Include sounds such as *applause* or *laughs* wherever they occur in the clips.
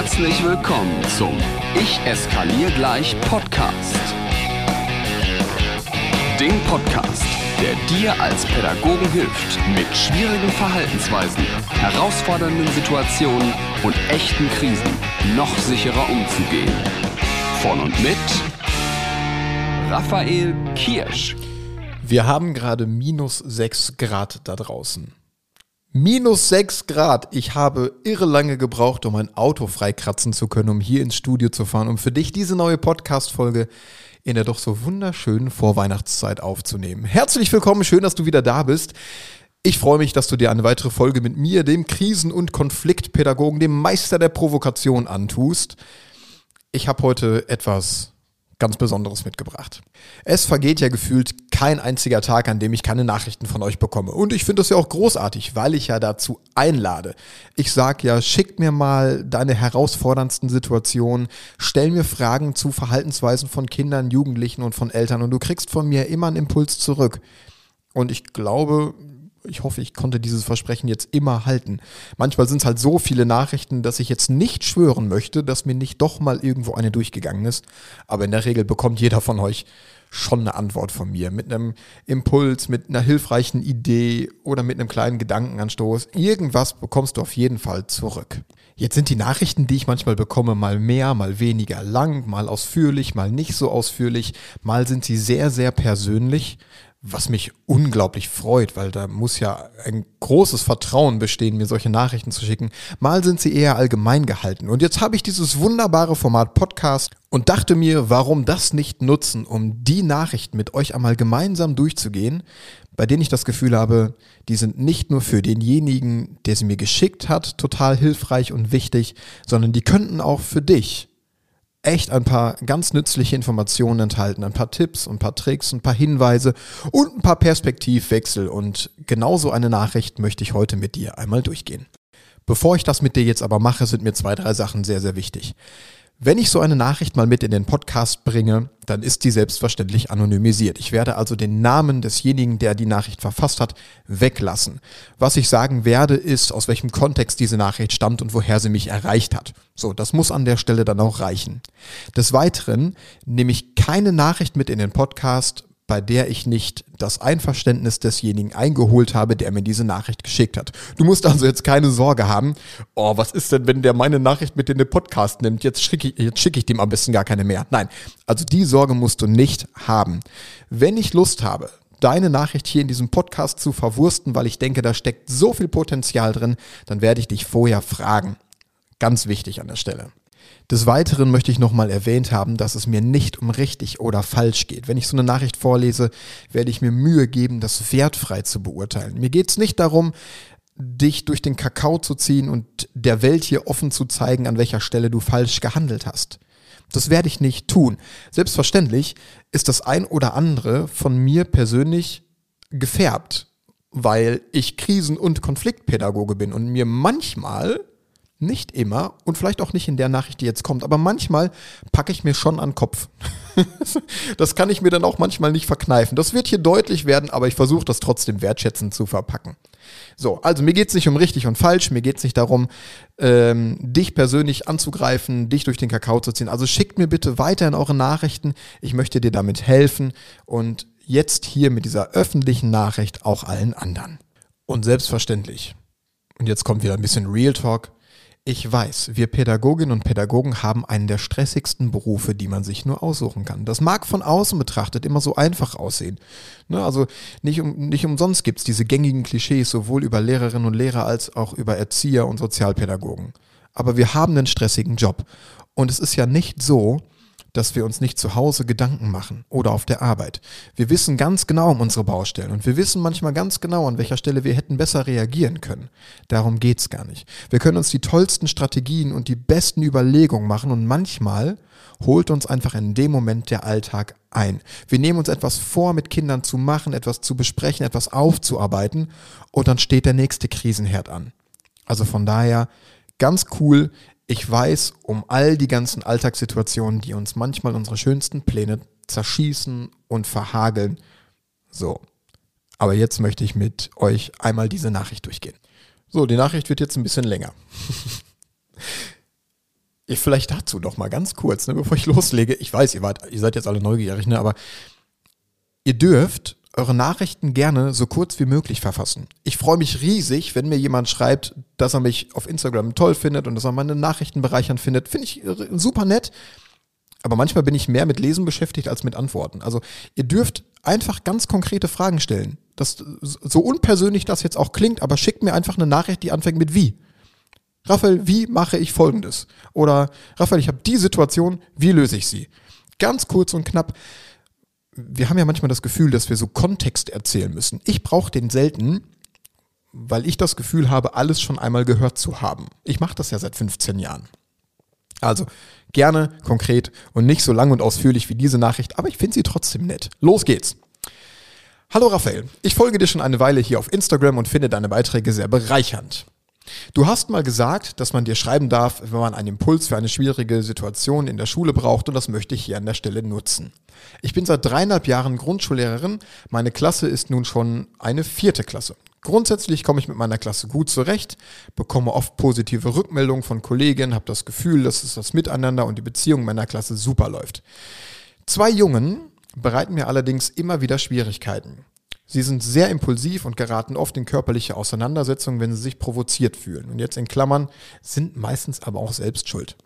Herzlich willkommen zum Ich eskaliere gleich Podcast. Dem Podcast, der dir als Pädagogen hilft, mit schwierigen Verhaltensweisen, herausfordernden Situationen und echten Krisen noch sicherer umzugehen. Von und mit Raphael Kirsch. Wir haben gerade minus 6 Grad da draußen. Minus 6 Grad. Ich habe irre lange gebraucht, um mein Auto freikratzen zu können, um hier ins Studio zu fahren, um für dich diese neue Podcast-Folge in der doch so wunderschönen Vorweihnachtszeit aufzunehmen. Herzlich willkommen, schön, dass du wieder da bist. Ich freue mich, dass du dir eine weitere Folge mit mir, dem Krisen- und Konfliktpädagogen, dem Meister der Provokation antust. Ich habe heute etwas ganz Besonderes mitgebracht. Es vergeht ja gefühlt kein einziger Tag, an dem ich keine Nachrichten von euch bekomme. Und ich finde das ja auch großartig, weil ich ja dazu einlade. Ich sag ja, schick mir mal deine herausforderndsten Situationen, stell mir Fragen zu Verhaltensweisen von Kindern, Jugendlichen und von Eltern und du kriegst von mir immer einen Impuls zurück. Und ich glaube, ich hoffe, ich konnte dieses Versprechen jetzt immer halten. Manchmal sind es halt so viele Nachrichten, dass ich jetzt nicht schwören möchte, dass mir nicht doch mal irgendwo eine durchgegangen ist. Aber in der Regel bekommt jeder von euch schon eine Antwort von mir. Mit einem Impuls, mit einer hilfreichen Idee oder mit einem kleinen Gedankenanstoß. Irgendwas bekommst du auf jeden Fall zurück. Jetzt sind die Nachrichten, die ich manchmal bekomme, mal mehr, mal weniger lang, mal ausführlich, mal nicht so ausführlich. Mal sind sie sehr, sehr persönlich was mich unglaublich freut, weil da muss ja ein großes Vertrauen bestehen, mir solche Nachrichten zu schicken. Mal sind sie eher allgemein gehalten. Und jetzt habe ich dieses wunderbare Format Podcast und dachte mir, warum das nicht nutzen, um die Nachrichten mit euch einmal gemeinsam durchzugehen, bei denen ich das Gefühl habe, die sind nicht nur für denjenigen, der sie mir geschickt hat, total hilfreich und wichtig, sondern die könnten auch für dich echt ein paar ganz nützliche Informationen enthalten, ein paar Tipps, ein paar Tricks, ein paar Hinweise und ein paar Perspektivwechsel. Und genauso eine Nachricht möchte ich heute mit dir einmal durchgehen. Bevor ich das mit dir jetzt aber mache, sind mir zwei, drei Sachen sehr, sehr wichtig. Wenn ich so eine Nachricht mal mit in den Podcast bringe, dann ist die selbstverständlich anonymisiert. Ich werde also den Namen desjenigen, der die Nachricht verfasst hat, weglassen. Was ich sagen werde, ist, aus welchem Kontext diese Nachricht stammt und woher sie mich erreicht hat. So, das muss an der Stelle dann auch reichen. Des Weiteren nehme ich keine Nachricht mit in den Podcast, bei der ich nicht das Einverständnis desjenigen eingeholt habe, der mir diese Nachricht geschickt hat. Du musst also jetzt keine Sorge haben, oh, was ist denn, wenn der meine Nachricht mit in den Podcast nimmt? Jetzt schicke ich, jetzt schicke ich dem am besten gar keine mehr. Nein, also die Sorge musst du nicht haben. Wenn ich Lust habe, deine Nachricht hier in diesem Podcast zu verwursten, weil ich denke, da steckt so viel Potenzial drin, dann werde ich dich vorher fragen. Ganz wichtig an der Stelle. Des Weiteren möchte ich nochmal erwähnt haben, dass es mir nicht um richtig oder falsch geht. Wenn ich so eine Nachricht vorlese, werde ich mir Mühe geben, das wertfrei zu beurteilen. Mir geht es nicht darum, dich durch den Kakao zu ziehen und der Welt hier offen zu zeigen, an welcher Stelle du falsch gehandelt hast. Das werde ich nicht tun. Selbstverständlich ist das ein oder andere von mir persönlich gefärbt, weil ich Krisen- und Konfliktpädagoge bin und mir manchmal nicht immer und vielleicht auch nicht in der Nachricht, die jetzt kommt, aber manchmal packe ich mir schon an den Kopf. *laughs* das kann ich mir dann auch manchmal nicht verkneifen. Das wird hier deutlich werden, aber ich versuche das trotzdem wertschätzend zu verpacken. So, also mir geht es nicht um richtig und falsch, mir geht es nicht darum, ähm, dich persönlich anzugreifen, dich durch den Kakao zu ziehen. Also schickt mir bitte weiterhin eure Nachrichten. Ich möchte dir damit helfen und jetzt hier mit dieser öffentlichen Nachricht auch allen anderen. Und selbstverständlich, und jetzt kommt wieder ein bisschen Real Talk, ich weiß, wir Pädagoginnen und Pädagogen haben einen der stressigsten Berufe, die man sich nur aussuchen kann. Das mag von außen betrachtet immer so einfach aussehen. Ne, also nicht, um, nicht umsonst gibt es diese gängigen Klischees sowohl über Lehrerinnen und Lehrer als auch über Erzieher und Sozialpädagogen. Aber wir haben einen stressigen Job. Und es ist ja nicht so, dass wir uns nicht zu Hause Gedanken machen oder auf der Arbeit. Wir wissen ganz genau um unsere Baustellen und wir wissen manchmal ganz genau, an welcher Stelle wir hätten besser reagieren können. Darum geht's gar nicht. Wir können uns die tollsten Strategien und die besten Überlegungen machen und manchmal holt uns einfach in dem Moment der Alltag ein. Wir nehmen uns etwas vor, mit Kindern zu machen, etwas zu besprechen, etwas aufzuarbeiten und dann steht der nächste Krisenherd an. Also von daher ganz cool, ich weiß um all die ganzen Alltagssituationen, die uns manchmal unsere schönsten Pläne zerschießen und verhageln. So. Aber jetzt möchte ich mit euch einmal diese Nachricht durchgehen. So, die Nachricht wird jetzt ein bisschen länger. *laughs* Ich, vielleicht dazu noch mal ganz kurz, ne, bevor ich loslege. Ich weiß, ihr, wart, ihr seid jetzt alle neugierig, ne, aber ihr dürft eure Nachrichten gerne so kurz wie möglich verfassen. Ich freue mich riesig, wenn mir jemand schreibt, dass er mich auf Instagram toll findet und dass er meine Nachrichten bereichern findet. Finde ich super nett. Aber manchmal bin ich mehr mit Lesen beschäftigt als mit Antworten. Also ihr dürft einfach ganz konkrete Fragen stellen. Das, so unpersönlich das jetzt auch klingt, aber schickt mir einfach eine Nachricht, die anfängt mit wie. Raphael, wie mache ich folgendes? Oder Raphael, ich habe die Situation, wie löse ich sie? Ganz kurz und knapp wir haben ja manchmal das Gefühl, dass wir so Kontext erzählen müssen. Ich brauche den selten, weil ich das Gefühl habe, alles schon einmal gehört zu haben. Ich mache das ja seit 15 Jahren. Also gerne, konkret und nicht so lang und ausführlich wie diese Nachricht, aber ich finde sie trotzdem nett. Los geht's. Hallo Raphael, ich folge dir schon eine Weile hier auf Instagram und finde deine Beiträge sehr bereichernd. Du hast mal gesagt, dass man dir schreiben darf, wenn man einen Impuls für eine schwierige Situation in der Schule braucht und das möchte ich hier an der Stelle nutzen. Ich bin seit dreieinhalb Jahren Grundschullehrerin, meine Klasse ist nun schon eine vierte Klasse. Grundsätzlich komme ich mit meiner Klasse gut zurecht, bekomme oft positive Rückmeldungen von Kollegen, habe das Gefühl, dass es das Miteinander und die Beziehung meiner Klasse super läuft. Zwei Jungen bereiten mir allerdings immer wieder Schwierigkeiten. Sie sind sehr impulsiv und geraten oft in körperliche Auseinandersetzungen, wenn sie sich provoziert fühlen. Und jetzt in Klammern sind meistens aber auch selbst schuld.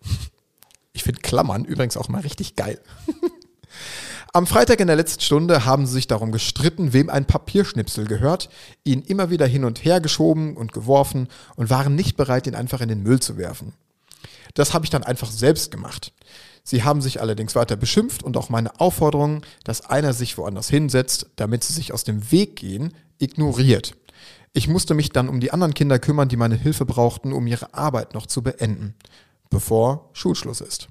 Ich finde Klammern übrigens auch mal richtig geil. *laughs* Am Freitag in der letzten Stunde haben sie sich darum gestritten, wem ein Papierschnipsel gehört, ihn immer wieder hin und her geschoben und geworfen und waren nicht bereit, ihn einfach in den Müll zu werfen. Das habe ich dann einfach selbst gemacht. Sie haben sich allerdings weiter beschimpft und auch meine Aufforderung, dass einer sich woanders hinsetzt, damit sie sich aus dem Weg gehen, ignoriert. Ich musste mich dann um die anderen Kinder kümmern, die meine Hilfe brauchten, um ihre Arbeit noch zu beenden, bevor Schulschluss ist.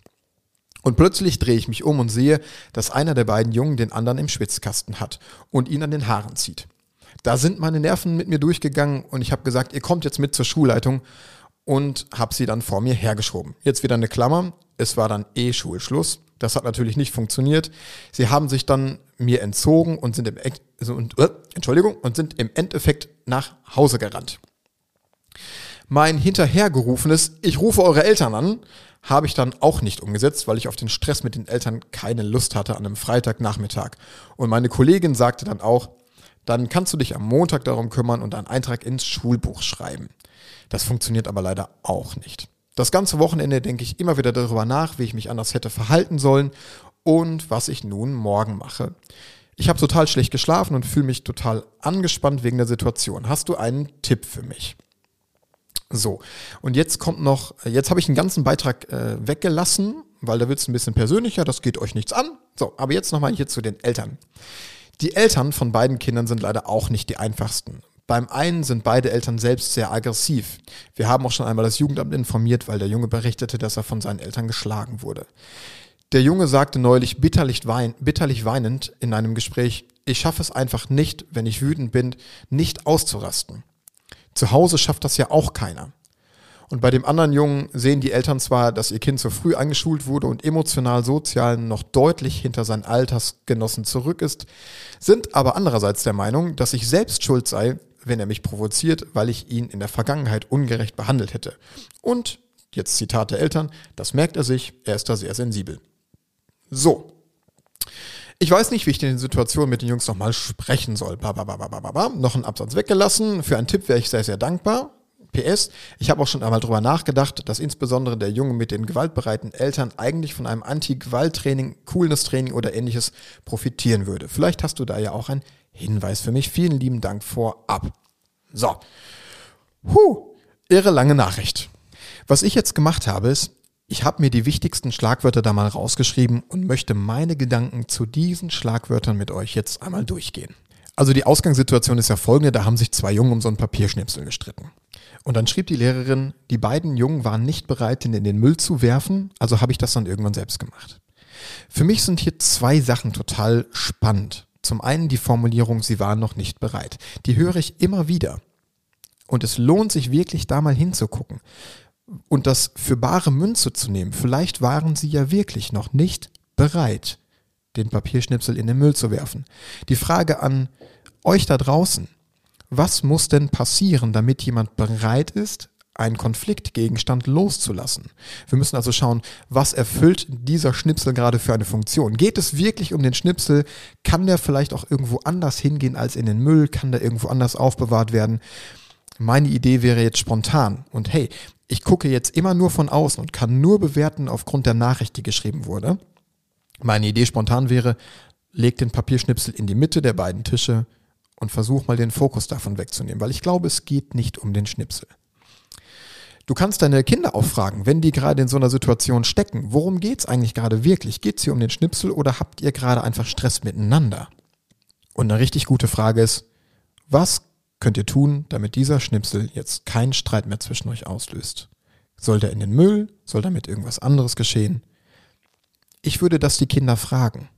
Und plötzlich drehe ich mich um und sehe, dass einer der beiden Jungen den anderen im Schwitzkasten hat und ihn an den Haaren zieht. Da sind meine Nerven mit mir durchgegangen und ich habe gesagt, ihr kommt jetzt mit zur Schulleitung und habe sie dann vor mir hergeschoben. Jetzt wieder eine Klammer. Es war dann eh Schulschluss. Das hat natürlich nicht funktioniert. Sie haben sich dann mir entzogen und sind im, also, äh, Entschuldigung, und sind im Endeffekt nach Hause gerannt. Mein hinterhergerufenes Ich rufe eure Eltern an habe ich dann auch nicht umgesetzt, weil ich auf den Stress mit den Eltern keine Lust hatte an einem Freitagnachmittag. Und meine Kollegin sagte dann auch, dann kannst du dich am Montag darum kümmern und einen Eintrag ins Schulbuch schreiben. Das funktioniert aber leider auch nicht. Das ganze Wochenende denke ich immer wieder darüber nach, wie ich mich anders hätte verhalten sollen und was ich nun morgen mache. Ich habe total schlecht geschlafen und fühle mich total angespannt wegen der Situation. Hast du einen Tipp für mich? So, und jetzt kommt noch, jetzt habe ich einen ganzen Beitrag äh, weggelassen, weil da wird es ein bisschen persönlicher, das geht euch nichts an. So, aber jetzt nochmal hier zu den Eltern. Die Eltern von beiden Kindern sind leider auch nicht die einfachsten. Beim einen sind beide Eltern selbst sehr aggressiv. Wir haben auch schon einmal das Jugendamt informiert, weil der Junge berichtete, dass er von seinen Eltern geschlagen wurde. Der Junge sagte neulich bitterlich, wein, bitterlich weinend in einem Gespräch, ich schaffe es einfach nicht, wenn ich wütend bin, nicht auszurasten. Zu Hause schafft das ja auch keiner. Und bei dem anderen Jungen sehen die Eltern zwar, dass ihr Kind zu früh eingeschult wurde und emotional sozial noch deutlich hinter seinen Altersgenossen zurück ist, sind aber andererseits der Meinung, dass ich selbst schuld sei, wenn er mich provoziert, weil ich ihn in der Vergangenheit ungerecht behandelt hätte. Und, jetzt Zitat der Eltern, das merkt er sich, er ist da sehr sensibel. So. Ich weiß nicht, wie ich in den Situationen mit den Jungs nochmal sprechen soll. Ba, ba, ba, ba, ba, ba. Noch einen Absatz weggelassen. Für einen Tipp wäre ich sehr, sehr dankbar. PS, ich habe auch schon einmal drüber nachgedacht, dass insbesondere der Junge mit den gewaltbereiten Eltern eigentlich von einem Anti-Gewalt-Training, Coolness-Training oder ähnliches profitieren würde. Vielleicht hast du da ja auch ein Hinweis für mich. Vielen lieben Dank vorab. So. Huh, irre lange Nachricht. Was ich jetzt gemacht habe, ist, ich habe mir die wichtigsten Schlagwörter da mal rausgeschrieben und möchte meine Gedanken zu diesen Schlagwörtern mit euch jetzt einmal durchgehen. Also die Ausgangssituation ist ja folgende, da haben sich zwei Jungen um so ein Papierschnipsel gestritten. Und dann schrieb die Lehrerin, die beiden Jungen waren nicht bereit, ihn in den Müll zu werfen, also habe ich das dann irgendwann selbst gemacht. Für mich sind hier zwei Sachen total spannend. Zum einen die Formulierung, sie waren noch nicht bereit. Die höre ich immer wieder. Und es lohnt sich wirklich da mal hinzugucken und das für bare Münze zu nehmen. Vielleicht waren sie ja wirklich noch nicht bereit, den Papierschnipsel in den Müll zu werfen. Die Frage an euch da draußen, was muss denn passieren, damit jemand bereit ist, einen Konfliktgegenstand loszulassen. Wir müssen also schauen, was erfüllt dieser Schnipsel gerade für eine Funktion. Geht es wirklich um den Schnipsel? Kann der vielleicht auch irgendwo anders hingehen als in den Müll? Kann der irgendwo anders aufbewahrt werden? Meine Idee wäre jetzt spontan. Und hey, ich gucke jetzt immer nur von außen und kann nur bewerten aufgrund der Nachricht, die geschrieben wurde. Meine Idee spontan wäre, leg den Papierschnipsel in die Mitte der beiden Tische und versuch mal den Fokus davon wegzunehmen, weil ich glaube, es geht nicht um den Schnipsel. Du kannst deine Kinder auch fragen, wenn die gerade in so einer Situation stecken, worum geht es eigentlich gerade wirklich? Geht es hier um den Schnipsel oder habt ihr gerade einfach Stress miteinander? Und eine richtig gute Frage ist, was könnt ihr tun, damit dieser Schnipsel jetzt keinen Streit mehr zwischen euch auslöst? Soll der in den Müll? Soll damit irgendwas anderes geschehen? Ich würde das die Kinder fragen.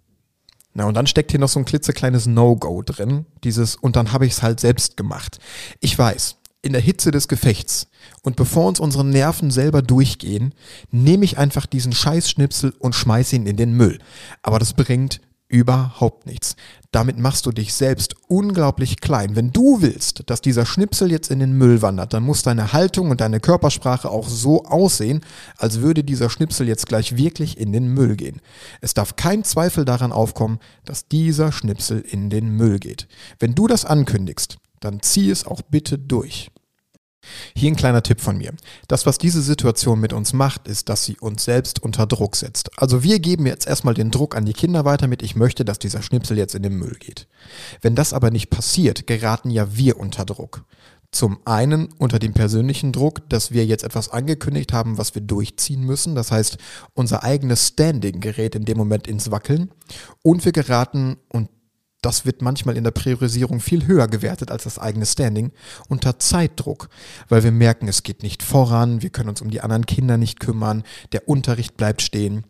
Na, und dann steckt hier noch so ein klitzekleines No-Go drin, dieses, und dann habe ich es halt selbst gemacht. Ich weiß, in der Hitze des Gefechts und bevor uns unsere Nerven selber durchgehen, nehme ich einfach diesen Scheißschnipsel und schmeiße ihn in den Müll. Aber das bringt überhaupt nichts. Damit machst du dich selbst unglaublich klein. Wenn du willst, dass dieser Schnipsel jetzt in den Müll wandert, dann muss deine Haltung und deine Körpersprache auch so aussehen, als würde dieser Schnipsel jetzt gleich wirklich in den Müll gehen. Es darf kein Zweifel daran aufkommen, dass dieser Schnipsel in den Müll geht. Wenn du das ankündigst, dann zieh es auch bitte durch. Hier ein kleiner Tipp von mir. Das, was diese Situation mit uns macht, ist, dass sie uns selbst unter Druck setzt. Also wir geben jetzt erstmal den Druck an die Kinder weiter mit, ich möchte, dass dieser Schnipsel jetzt in den Müll geht. Wenn das aber nicht passiert, geraten ja wir unter Druck. Zum einen unter dem persönlichen Druck, dass wir jetzt etwas angekündigt haben, was wir durchziehen müssen. Das heißt, unser eigenes Standing gerät in dem Moment ins Wackeln. Und wir geraten, und das wird manchmal in der Priorisierung viel höher gewertet als das eigene Standing, unter Zeitdruck, weil wir merken, es geht nicht voran, wir können uns um die anderen Kinder nicht kümmern, der Unterricht bleibt stehen.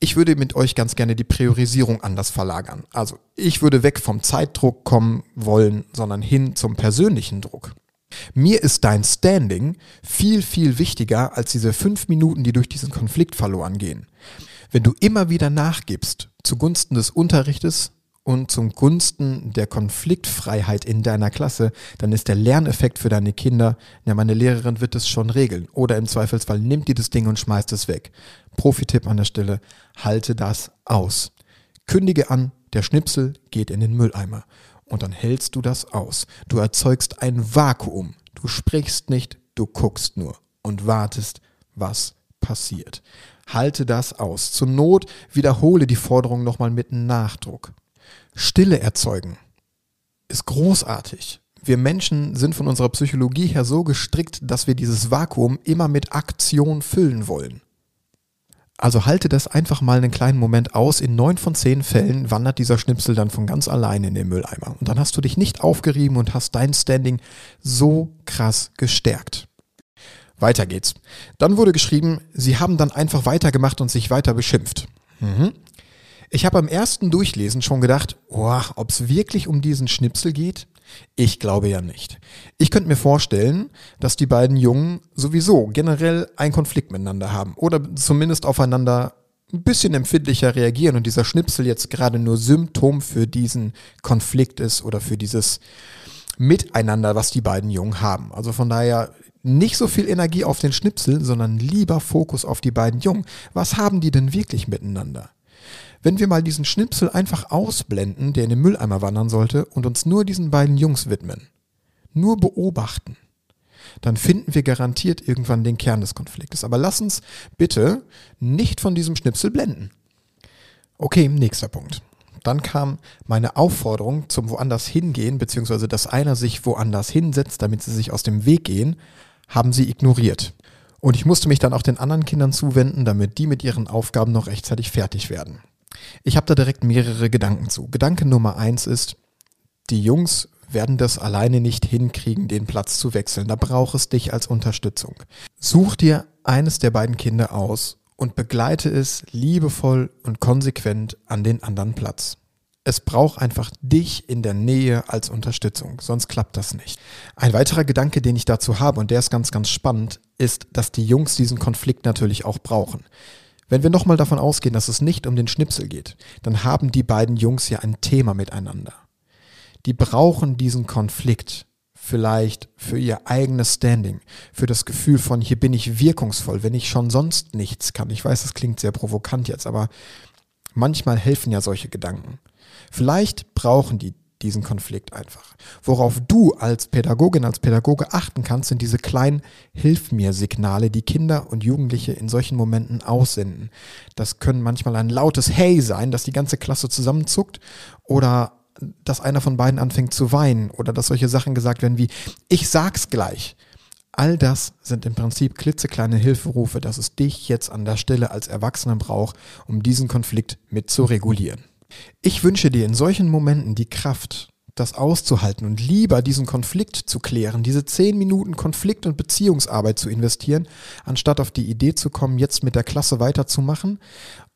Ich würde mit euch ganz gerne die Priorisierung anders verlagern. Also ich würde weg vom Zeitdruck kommen wollen, sondern hin zum persönlichen Druck. Mir ist dein Standing viel, viel wichtiger als diese fünf Minuten, die durch diesen Konflikt verloren gehen. Wenn du immer wieder nachgibst zugunsten des Unterrichtes, und zum Gunsten der Konfliktfreiheit in deiner Klasse, dann ist der Lerneffekt für deine Kinder, ja, meine Lehrerin wird es schon regeln. Oder im Zweifelsfall nimmt die das Ding und schmeißt es weg. Profi-Tipp an der Stelle, halte das aus. Kündige an, der Schnipsel geht in den Mülleimer. Und dann hältst du das aus. Du erzeugst ein Vakuum. Du sprichst nicht, du guckst nur und wartest, was passiert. Halte das aus. Zur Not wiederhole die Forderung nochmal mit Nachdruck. Stille erzeugen ist großartig. Wir Menschen sind von unserer Psychologie her so gestrickt, dass wir dieses Vakuum immer mit Aktion füllen wollen. Also halte das einfach mal einen kleinen Moment aus. In neun von zehn Fällen wandert dieser Schnipsel dann von ganz allein in den Mülleimer. Und dann hast du dich nicht aufgerieben und hast dein Standing so krass gestärkt. Weiter geht's. Dann wurde geschrieben, sie haben dann einfach weitergemacht und sich weiter beschimpft. Mhm. Ich habe am ersten Durchlesen schon gedacht, ob es wirklich um diesen Schnipsel geht? Ich glaube ja nicht. Ich könnte mir vorstellen, dass die beiden Jungen sowieso generell einen Konflikt miteinander haben oder zumindest aufeinander ein bisschen empfindlicher reagieren und dieser Schnipsel jetzt gerade nur Symptom für diesen Konflikt ist oder für dieses Miteinander, was die beiden Jungen haben. Also von daher nicht so viel Energie auf den Schnipsel, sondern lieber Fokus auf die beiden Jungen. Was haben die denn wirklich miteinander? Wenn wir mal diesen Schnipsel einfach ausblenden, der in den Mülleimer wandern sollte, und uns nur diesen beiden Jungs widmen, nur beobachten, dann finden wir garantiert irgendwann den Kern des Konfliktes. Aber lass uns bitte nicht von diesem Schnipsel blenden. Okay, nächster Punkt. Dann kam meine Aufforderung zum woanders hingehen, beziehungsweise dass einer sich woanders hinsetzt, damit sie sich aus dem Weg gehen, haben sie ignoriert. Und ich musste mich dann auch den anderen Kindern zuwenden, damit die mit ihren Aufgaben noch rechtzeitig fertig werden. Ich habe da direkt mehrere Gedanken zu. Gedanke Nummer eins ist, die Jungs werden das alleine nicht hinkriegen, den Platz zu wechseln. Da braucht es dich als Unterstützung. Such dir eines der beiden Kinder aus und begleite es liebevoll und konsequent an den anderen Platz. Es braucht einfach dich in der Nähe als Unterstützung, sonst klappt das nicht. Ein weiterer Gedanke, den ich dazu habe, und der ist ganz, ganz spannend, ist, dass die Jungs diesen Konflikt natürlich auch brauchen. Wenn wir nochmal davon ausgehen, dass es nicht um den Schnipsel geht, dann haben die beiden Jungs ja ein Thema miteinander. Die brauchen diesen Konflikt vielleicht für ihr eigenes Standing, für das Gefühl von, hier bin ich wirkungsvoll, wenn ich schon sonst nichts kann. Ich weiß, das klingt sehr provokant jetzt, aber manchmal helfen ja solche Gedanken. Vielleicht brauchen die diesen Konflikt einfach. Worauf du als Pädagogin, als Pädagoge achten kannst, sind diese kleinen Hilf mir Signale, die Kinder und Jugendliche in solchen Momenten aussenden. Das können manchmal ein lautes Hey sein, dass die ganze Klasse zusammenzuckt oder dass einer von beiden anfängt zu weinen oder dass solche Sachen gesagt werden wie ich sag's gleich. All das sind im Prinzip klitzekleine Hilferufe, dass es dich jetzt an der Stelle als Erwachsener braucht, um diesen Konflikt mit zu regulieren. Ich wünsche dir in solchen Momenten die Kraft, das auszuhalten und lieber diesen Konflikt zu klären, diese zehn Minuten Konflikt- und Beziehungsarbeit zu investieren, anstatt auf die Idee zu kommen, jetzt mit der Klasse weiterzumachen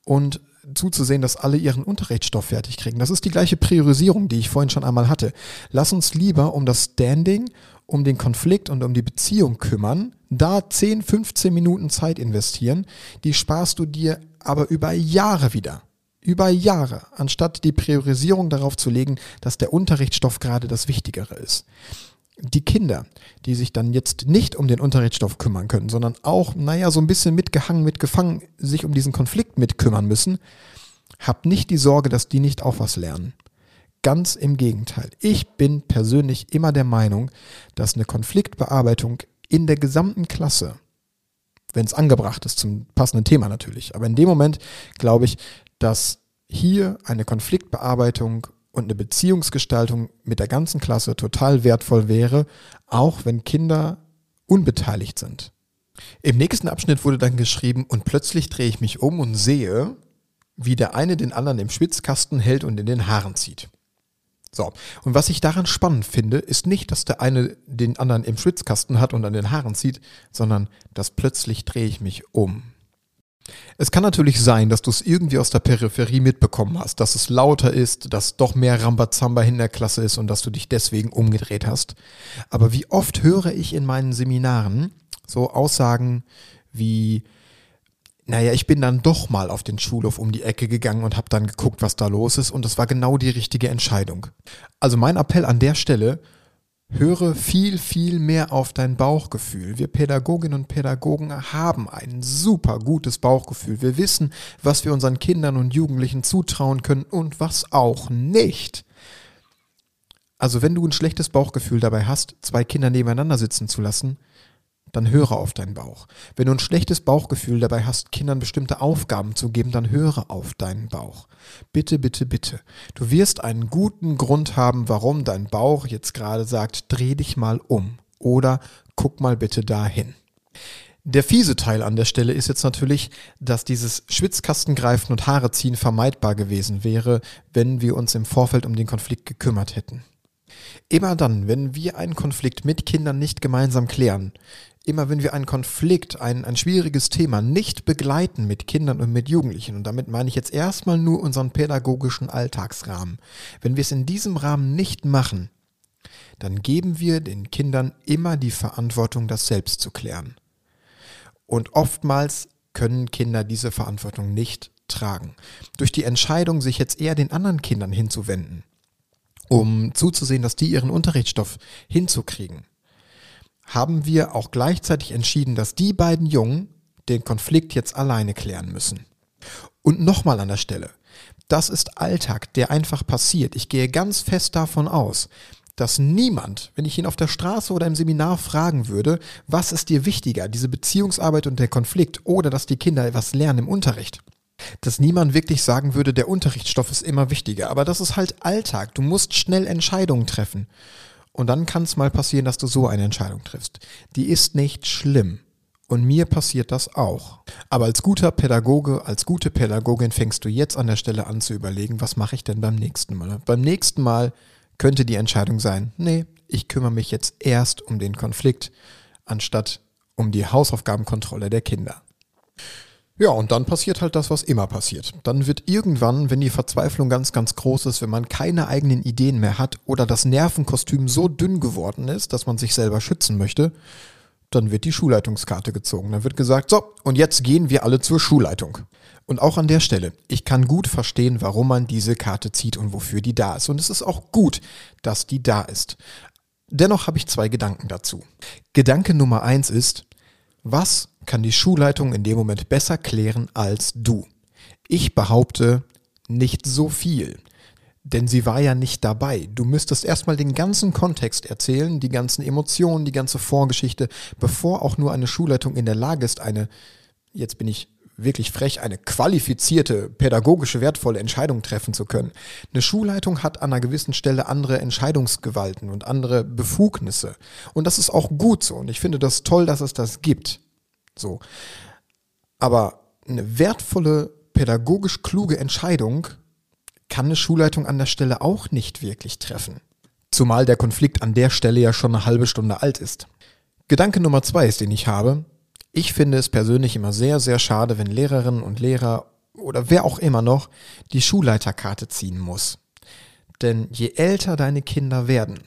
und zuzusehen, dass alle ihren Unterrichtsstoff fertig kriegen. Das ist die gleiche Priorisierung, die ich vorhin schon einmal hatte. Lass uns lieber um das Standing, um den Konflikt und um die Beziehung kümmern, da 10, 15 Minuten Zeit investieren, die sparst du dir aber über Jahre wieder über Jahre, anstatt die Priorisierung darauf zu legen, dass der Unterrichtsstoff gerade das Wichtigere ist. Die Kinder, die sich dann jetzt nicht um den Unterrichtsstoff kümmern können, sondern auch, naja, so ein bisschen mitgehangen, mitgefangen, sich um diesen Konflikt mitkümmern müssen, habt nicht die Sorge, dass die nicht auch was lernen. Ganz im Gegenteil. Ich bin persönlich immer der Meinung, dass eine Konfliktbearbeitung in der gesamten Klasse, wenn es angebracht ist zum passenden Thema natürlich, aber in dem Moment glaube ich, dass hier eine Konfliktbearbeitung und eine Beziehungsgestaltung mit der ganzen Klasse total wertvoll wäre, auch wenn Kinder unbeteiligt sind. Im nächsten Abschnitt wurde dann geschrieben, und plötzlich drehe ich mich um und sehe, wie der eine den anderen im Schwitzkasten hält und in den Haaren zieht. So, und was ich daran spannend finde, ist nicht, dass der eine den anderen im Schwitzkasten hat und an den Haaren zieht, sondern dass plötzlich drehe ich mich um. Es kann natürlich sein, dass du es irgendwie aus der Peripherie mitbekommen hast, dass es lauter ist, dass doch mehr Rambazamba in der Klasse ist und dass du dich deswegen umgedreht hast. Aber wie oft höre ich in meinen Seminaren so Aussagen wie, naja, ich bin dann doch mal auf den Schulhof um die Ecke gegangen und habe dann geguckt, was da los ist und das war genau die richtige Entscheidung. Also mein Appell an der Stelle, Höre viel, viel mehr auf dein Bauchgefühl. Wir Pädagoginnen und Pädagogen haben ein super gutes Bauchgefühl. Wir wissen, was wir unseren Kindern und Jugendlichen zutrauen können und was auch nicht. Also wenn du ein schlechtes Bauchgefühl dabei hast, zwei Kinder nebeneinander sitzen zu lassen, dann höre auf deinen Bauch. Wenn du ein schlechtes Bauchgefühl dabei hast, Kindern bestimmte Aufgaben zu geben, dann höre auf deinen Bauch. Bitte, bitte, bitte. Du wirst einen guten Grund haben, warum dein Bauch jetzt gerade sagt, dreh dich mal um oder guck mal bitte dahin. Der fiese Teil an der Stelle ist jetzt natürlich, dass dieses Schwitzkastengreifen und Haare ziehen vermeidbar gewesen wäre, wenn wir uns im Vorfeld um den Konflikt gekümmert hätten. Immer dann, wenn wir einen Konflikt mit Kindern nicht gemeinsam klären, immer wenn wir einen Konflikt, ein, ein schwieriges Thema nicht begleiten mit Kindern und mit Jugendlichen, und damit meine ich jetzt erstmal nur unseren pädagogischen Alltagsrahmen, wenn wir es in diesem Rahmen nicht machen, dann geben wir den Kindern immer die Verantwortung, das selbst zu klären. Und oftmals können Kinder diese Verantwortung nicht tragen. Durch die Entscheidung, sich jetzt eher den anderen Kindern hinzuwenden, um zuzusehen, dass die ihren Unterrichtsstoff hinzukriegen, haben wir auch gleichzeitig entschieden, dass die beiden Jungen den Konflikt jetzt alleine klären müssen. Und nochmal an der Stelle, das ist Alltag, der einfach passiert. Ich gehe ganz fest davon aus, dass niemand, wenn ich ihn auf der Straße oder im Seminar fragen würde, was ist dir wichtiger, diese Beziehungsarbeit und der Konflikt oder dass die Kinder etwas lernen im Unterricht, dass niemand wirklich sagen würde, der Unterrichtsstoff ist immer wichtiger. Aber das ist halt Alltag. Du musst schnell Entscheidungen treffen. Und dann kann es mal passieren, dass du so eine Entscheidung triffst. Die ist nicht schlimm. Und mir passiert das auch. Aber als guter Pädagoge, als gute Pädagogin fängst du jetzt an der Stelle an zu überlegen, was mache ich denn beim nächsten Mal? Beim nächsten Mal könnte die Entscheidung sein, nee, ich kümmere mich jetzt erst um den Konflikt, anstatt um die Hausaufgabenkontrolle der Kinder. Ja, und dann passiert halt das, was immer passiert. Dann wird irgendwann, wenn die Verzweiflung ganz, ganz groß ist, wenn man keine eigenen Ideen mehr hat oder das Nervenkostüm so dünn geworden ist, dass man sich selber schützen möchte, dann wird die Schulleitungskarte gezogen. Dann wird gesagt, so, und jetzt gehen wir alle zur Schulleitung. Und auch an der Stelle, ich kann gut verstehen, warum man diese Karte zieht und wofür die da ist. Und es ist auch gut, dass die da ist. Dennoch habe ich zwei Gedanken dazu. Gedanke Nummer eins ist, was kann die Schulleitung in dem Moment besser klären als du? Ich behaupte, nicht so viel. Denn sie war ja nicht dabei. Du müsstest erstmal den ganzen Kontext erzählen, die ganzen Emotionen, die ganze Vorgeschichte, bevor auch nur eine Schulleitung in der Lage ist, eine, jetzt bin ich wirklich frech, eine qualifizierte, pädagogische, wertvolle Entscheidung treffen zu können. Eine Schulleitung hat an einer gewissen Stelle andere Entscheidungsgewalten und andere Befugnisse. Und das ist auch gut so. Und ich finde das toll, dass es das gibt. So. Aber eine wertvolle, pädagogisch kluge Entscheidung kann eine Schulleitung an der Stelle auch nicht wirklich treffen. Zumal der Konflikt an der Stelle ja schon eine halbe Stunde alt ist. Gedanke Nummer zwei ist, den ich habe, ich finde es persönlich immer sehr, sehr schade, wenn Lehrerinnen und Lehrer oder wer auch immer noch die Schulleiterkarte ziehen muss. Denn je älter deine Kinder werden,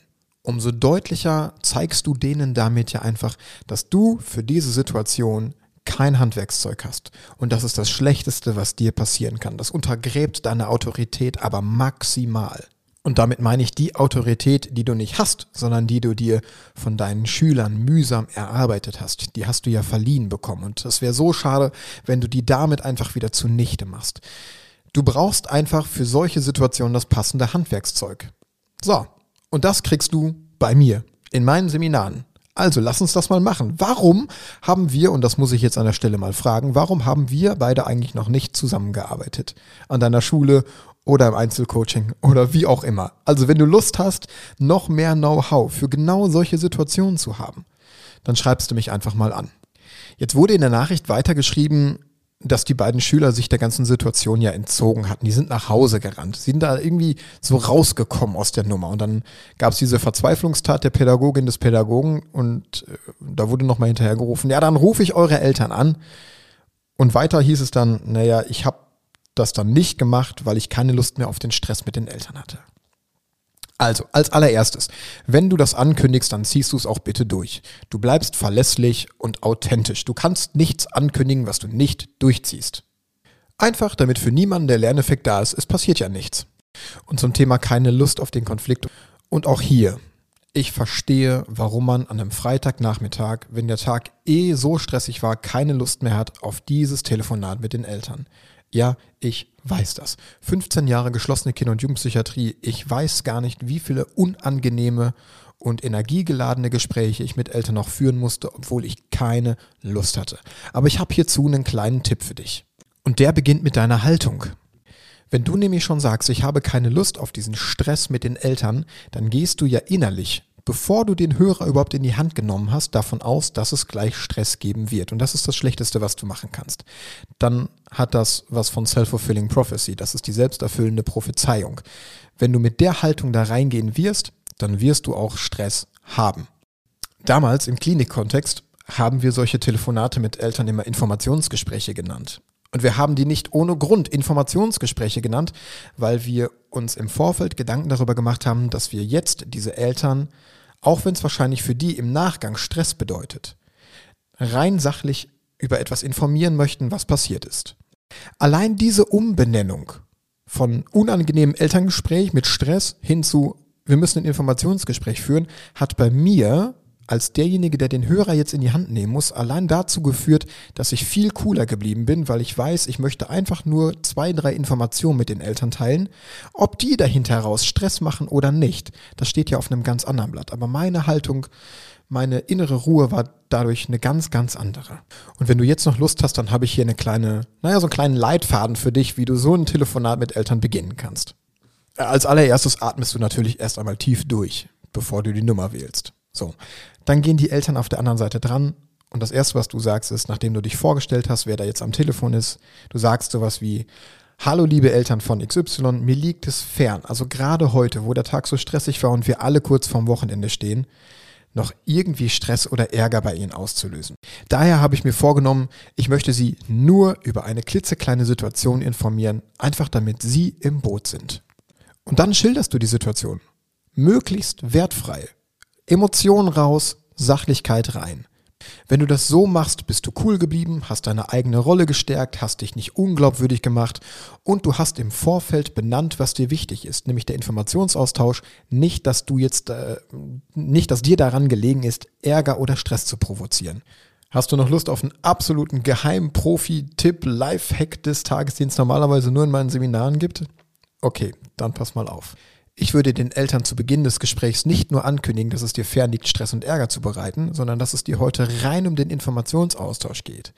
umso deutlicher zeigst du denen damit ja einfach, dass du für diese Situation kein Handwerkszeug hast. Und das ist das Schlechteste, was dir passieren kann. Das untergräbt deine Autorität aber maximal. Und damit meine ich die Autorität, die du nicht hast, sondern die du dir von deinen Schülern mühsam erarbeitet hast. Die hast du ja verliehen bekommen. Und es wäre so schade, wenn du die damit einfach wieder zunichte machst. Du brauchst einfach für solche Situationen das passende Handwerkszeug. So, und das kriegst du bei mir in meinen Seminaren. Also lass uns das mal machen. Warum haben wir, und das muss ich jetzt an der Stelle mal fragen, warum haben wir beide eigentlich noch nicht zusammengearbeitet? An deiner Schule oder im Einzelcoaching oder wie auch immer. Also wenn du Lust hast, noch mehr Know-how für genau solche Situationen zu haben, dann schreibst du mich einfach mal an. Jetzt wurde in der Nachricht weitergeschrieben, dass die beiden Schüler sich der ganzen Situation ja entzogen hatten. Die sind nach Hause gerannt. Sie sind da irgendwie so rausgekommen aus der Nummer. Und dann gab es diese Verzweiflungstat der Pädagogin des Pädagogen und äh, da wurde nochmal hinterhergerufen, ja, dann rufe ich eure Eltern an. Und weiter hieß es dann, naja, ich habe das dann nicht gemacht, weil ich keine Lust mehr auf den Stress mit den Eltern hatte. Also, als allererstes, wenn du das ankündigst, dann ziehst du es auch bitte durch. Du bleibst verlässlich und authentisch. Du kannst nichts ankündigen, was du nicht durchziehst. Einfach, damit für niemanden der Lerneffekt da ist, es passiert ja nichts. Und zum Thema keine Lust auf den Konflikt. Und auch hier, ich verstehe, warum man an einem Freitagnachmittag, wenn der Tag eh so stressig war, keine Lust mehr hat auf dieses Telefonat mit den Eltern. Ja, ich weiß das. 15 Jahre geschlossene Kinder- und Jugendpsychiatrie. Ich weiß gar nicht, wie viele unangenehme und energiegeladene Gespräche ich mit Eltern noch führen musste, obwohl ich keine Lust hatte. Aber ich habe hierzu einen kleinen Tipp für dich. Und der beginnt mit deiner Haltung. Wenn du nämlich schon sagst, ich habe keine Lust auf diesen Stress mit den Eltern, dann gehst du ja innerlich bevor du den Hörer überhaupt in die Hand genommen hast, davon aus, dass es gleich Stress geben wird. Und das ist das Schlechteste, was du machen kannst. Dann hat das was von Self-Fulfilling Prophecy. Das ist die selbsterfüllende Prophezeiung. Wenn du mit der Haltung da reingehen wirst, dann wirst du auch Stress haben. Damals im Klinikkontext haben wir solche Telefonate mit Eltern immer Informationsgespräche genannt. Und wir haben die nicht ohne Grund Informationsgespräche genannt, weil wir uns im Vorfeld Gedanken darüber gemacht haben, dass wir jetzt diese Eltern auch wenn es wahrscheinlich für die im Nachgang Stress bedeutet, rein sachlich über etwas informieren möchten, was passiert ist. Allein diese Umbenennung von unangenehmem Elterngespräch mit Stress hin zu wir müssen ein Informationsgespräch führen, hat bei mir als derjenige, der den Hörer jetzt in die Hand nehmen muss, allein dazu geführt, dass ich viel cooler geblieben bin, weil ich weiß, ich möchte einfach nur zwei, drei Informationen mit den Eltern teilen. Ob die dahinter heraus Stress machen oder nicht, das steht ja auf einem ganz anderen Blatt. Aber meine Haltung, meine innere Ruhe war dadurch eine ganz, ganz andere. Und wenn du jetzt noch Lust hast, dann habe ich hier eine kleine, naja, so einen kleinen Leitfaden für dich, wie du so ein Telefonat mit Eltern beginnen kannst. Als allererstes atmest du natürlich erst einmal tief durch, bevor du die Nummer wählst. So, dann gehen die Eltern auf der anderen Seite dran und das Erste, was du sagst, ist, nachdem du dich vorgestellt hast, wer da jetzt am Telefon ist, du sagst sowas wie, Hallo liebe Eltern von XY, mir liegt es fern, also gerade heute, wo der Tag so stressig war und wir alle kurz vorm Wochenende stehen, noch irgendwie Stress oder Ärger bei Ihnen auszulösen. Daher habe ich mir vorgenommen, ich möchte Sie nur über eine klitzekleine Situation informieren, einfach damit Sie im Boot sind. Und dann schilderst du die Situation. Möglichst wertfrei. Emotionen raus, Sachlichkeit rein. Wenn du das so machst, bist du cool geblieben, hast deine eigene Rolle gestärkt, hast dich nicht unglaubwürdig gemacht und du hast im Vorfeld benannt, was dir wichtig ist, nämlich der Informationsaustausch, nicht, dass du jetzt, äh, nicht, dass dir daran gelegen ist, Ärger oder Stress zu provozieren. Hast du noch Lust auf einen absoluten Geheim-Profi-Tipp, Live-Hack des Tages, den es normalerweise nur in meinen Seminaren gibt? Okay, dann pass mal auf. Ich würde den Eltern zu Beginn des Gesprächs nicht nur ankündigen, dass es dir fern liegt, Stress und Ärger zu bereiten, sondern dass es dir heute rein um den Informationsaustausch geht.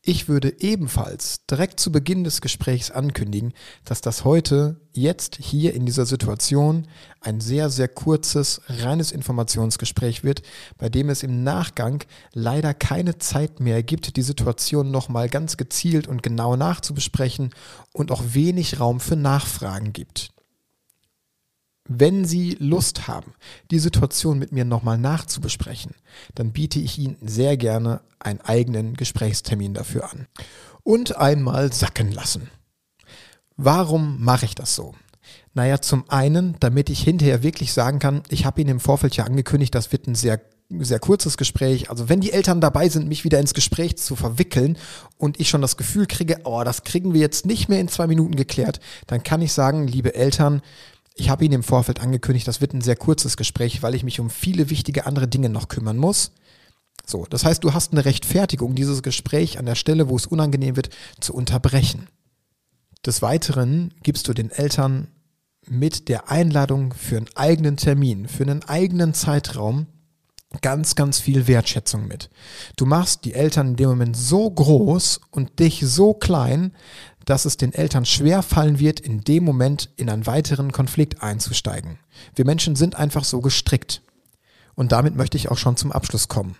Ich würde ebenfalls direkt zu Beginn des Gesprächs ankündigen, dass das heute, jetzt, hier in dieser Situation ein sehr, sehr kurzes, reines Informationsgespräch wird, bei dem es im Nachgang leider keine Zeit mehr gibt, die Situation nochmal ganz gezielt und genau nachzubesprechen und auch wenig Raum für Nachfragen gibt wenn Sie Lust haben, die Situation mit mir nochmal nachzubesprechen, dann biete ich Ihnen sehr gerne einen eigenen Gesprächstermin dafür an. Und einmal sacken lassen. Warum mache ich das so? Naja, zum einen, damit ich hinterher wirklich sagen kann, ich habe Ihnen im Vorfeld ja angekündigt, das wird ein sehr sehr kurzes Gespräch. Also wenn die Eltern dabei sind, mich wieder ins Gespräch zu verwickeln und ich schon das Gefühl kriege, oh, das kriegen wir jetzt nicht mehr in zwei Minuten geklärt, dann kann ich sagen, liebe Eltern, ich habe Ihnen im Vorfeld angekündigt, das wird ein sehr kurzes Gespräch, weil ich mich um viele wichtige andere Dinge noch kümmern muss. So, das heißt, du hast eine Rechtfertigung, dieses Gespräch an der Stelle, wo es unangenehm wird, zu unterbrechen. Des Weiteren gibst du den Eltern mit der Einladung für einen eigenen Termin, für einen eigenen Zeitraum ganz, ganz viel Wertschätzung mit. Du machst die Eltern in dem Moment so groß und dich so klein, dass es den Eltern schwer fallen wird, in dem Moment in einen weiteren Konflikt einzusteigen. Wir Menschen sind einfach so gestrickt. Und damit möchte ich auch schon zum Abschluss kommen.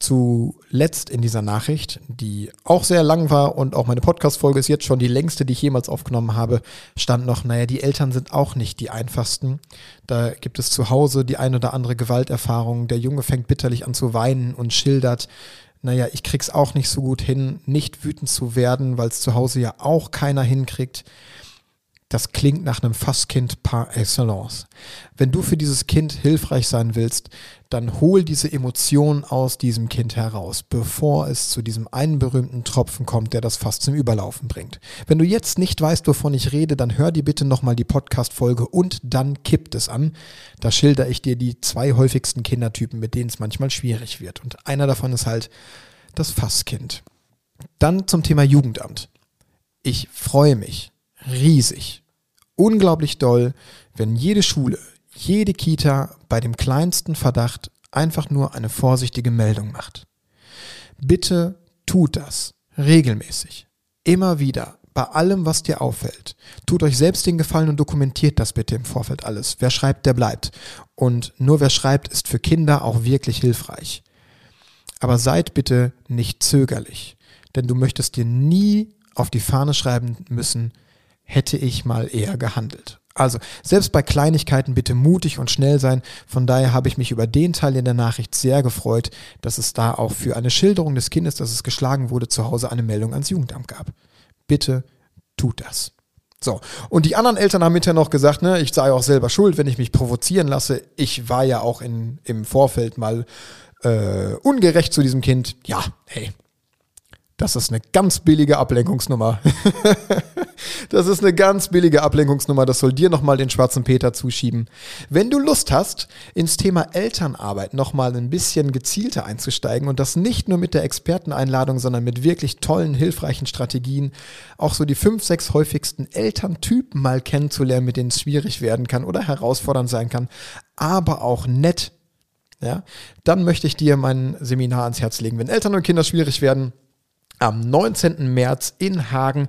Zuletzt in dieser Nachricht, die auch sehr lang war und auch meine Podcast-Folge ist jetzt schon die längste, die ich jemals aufgenommen habe, stand noch, naja, die Eltern sind auch nicht die einfachsten. Da gibt es zu Hause die ein oder andere Gewalterfahrung. Der Junge fängt bitterlich an zu weinen und schildert, naja, ich krieg's auch nicht so gut hin, nicht wütend zu werden, weil es zu Hause ja auch keiner hinkriegt. Das klingt nach einem Fasskind par excellence. Wenn du für dieses Kind hilfreich sein willst, dann hol diese Emotionen aus diesem Kind heraus, bevor es zu diesem einen berühmten Tropfen kommt, der das Fass zum Überlaufen bringt. Wenn du jetzt nicht weißt, wovon ich rede, dann hör dir bitte nochmal die Podcast-Folge und dann kippt es an. Da schilder ich dir die zwei häufigsten Kindertypen, mit denen es manchmal schwierig wird. Und einer davon ist halt das Fasskind. Dann zum Thema Jugendamt. Ich freue mich riesig, unglaublich doll, wenn jede Schule, jede Kita bei dem kleinsten Verdacht einfach nur eine vorsichtige Meldung macht. Bitte tut das regelmäßig, immer wieder, bei allem, was dir auffällt. Tut euch selbst den Gefallen und dokumentiert das bitte im Vorfeld alles. Wer schreibt, der bleibt. Und nur wer schreibt, ist für Kinder auch wirklich hilfreich. Aber seid bitte nicht zögerlich, denn du möchtest dir nie auf die Fahne schreiben müssen, hätte ich mal eher gehandelt. Also, selbst bei Kleinigkeiten bitte mutig und schnell sein. Von daher habe ich mich über den Teil in der Nachricht sehr gefreut, dass es da auch für eine Schilderung des Kindes, dass es geschlagen wurde, zu Hause eine Meldung ans Jugendamt gab. Bitte tut das. So, und die anderen Eltern haben hinterher noch gesagt, ne, ich sei auch selber schuld, wenn ich mich provozieren lasse. Ich war ja auch in, im Vorfeld mal äh, ungerecht zu diesem Kind. Ja, hey, das ist eine ganz billige Ablenkungsnummer. *laughs* das ist eine ganz billige Ablenkungsnummer. Das soll dir nochmal den schwarzen Peter zuschieben. Wenn du Lust hast, ins Thema Elternarbeit nochmal ein bisschen gezielter einzusteigen und das nicht nur mit der Experteneinladung, sondern mit wirklich tollen, hilfreichen Strategien, auch so die fünf, sechs häufigsten Elterntypen mal kennenzulernen, mit denen es schwierig werden kann oder herausfordernd sein kann, aber auch nett, ja, dann möchte ich dir mein Seminar ans Herz legen. Wenn Eltern und Kinder schwierig werden, am 19. März in Hagen.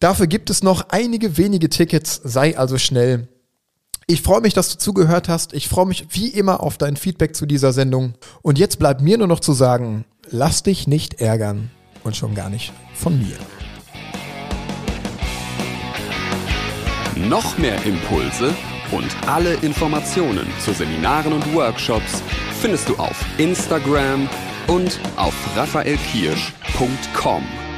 Dafür gibt es noch einige wenige Tickets, sei also schnell. Ich freue mich, dass du zugehört hast. Ich freue mich wie immer auf dein Feedback zu dieser Sendung. Und jetzt bleibt mir nur noch zu sagen, lass dich nicht ärgern und schon gar nicht von mir. Noch mehr Impulse und alle Informationen zu Seminaren und Workshops findest du auf Instagram und auf raphaelkirsch.com.